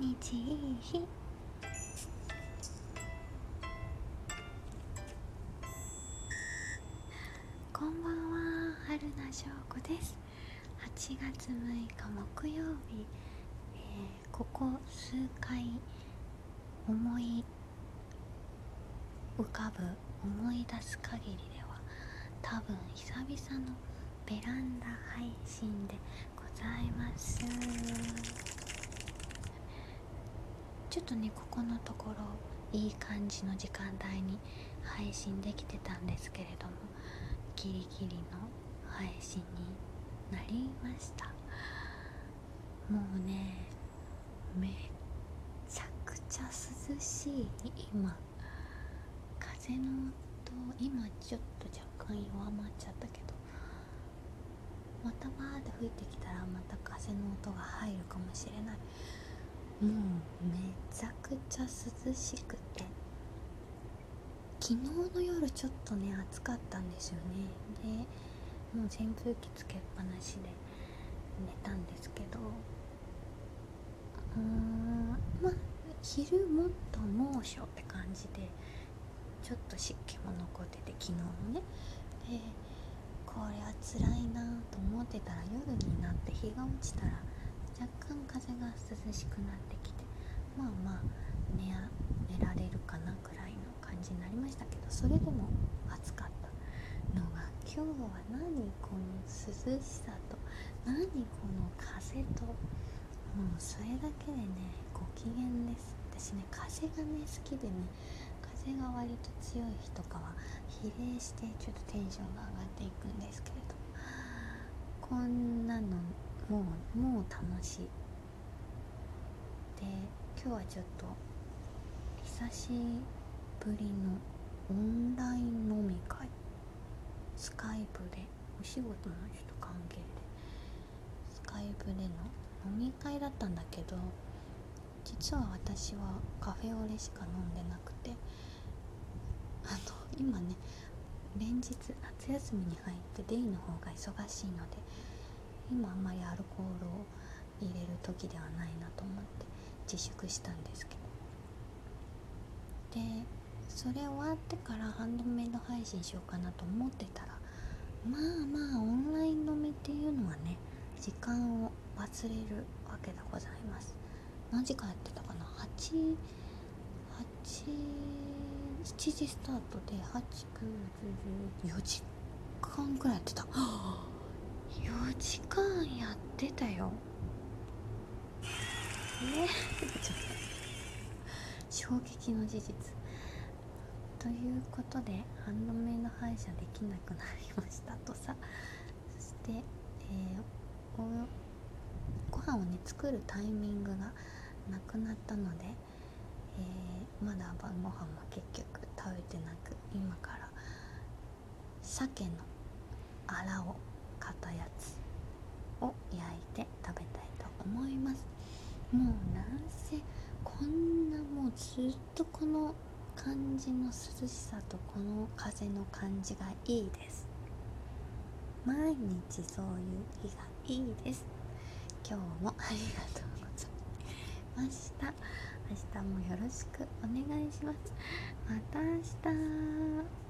日。いい日こんばんは春名翔子です。8月6日木曜日、えー、ここ数回思い浮かぶ思い出す限りでは多分久々のベランダ配信でございます。ちょっとねここのところいい感じの時間帯に配信できてたんですけれどもギリギリの配信になりました。もうねめちゃくちゃ涼しい。今風の音今ちょっと若干弱まっちゃったけどまたバーって吹いてきたらまた風の音が入るかもしれない。もうめちゃくちゃ涼しくて。昨日の夜ちょっとね暑かったんですよね。でもう扇風機つけっぱなしで寝たんですけど。うーんまあ昼もっと猛暑って感じでちょっと湿気も残ってて昨日のね。でこれは辛いなと思ってたら夜になって日が落ちたら若干風が涼しくなってきてまあまあ寝寝られるかなくらいの感じになりましたけどそれでも暑かったのが今日は何この涼しさと何この風ともうそれだけでねご機嫌です。私ね風がね好きでね風が割と強い日とかは比例してちょっとテンションが上がっていくんですけれどこんなのもうもう楽しい。で今日はちょっと久しぶりのオンライン飲み会。スカイプでお仕事の人関係で。スカイプでの飲み会だったんだけど実は私はカフェオレしか飲んでなくてあの今ね連日夏休みに入ってデイの方が忙しいので今あんまりアルコールを入れる時ではないなと思って自粛したんですけど。でそれ終わってからハンドメイド配信しようかなと思ってたらまあまあオンライン飲みっていうのはね時間を忘れるわけでございます。何時間やってたかな8 8 7時スタートで8910 4時間くらいやってた。時間やってたよ。えちょっと衝撃の事実。ということでハンドメイド配車できなくなりましたとさ。そして、えー、ご飯をね作るタイミングがなくなったので、えー、まだ晩ご飯も結局食べてなく今から鮭のあらをたやつを焼いて食べたいと思います。もうなんせこんなもうずっとこの感じの涼しさとこの風の感じがいいです。毎日そういう日がいいです。今日もありがとうございました。明日もよろしくお願いします。また明日。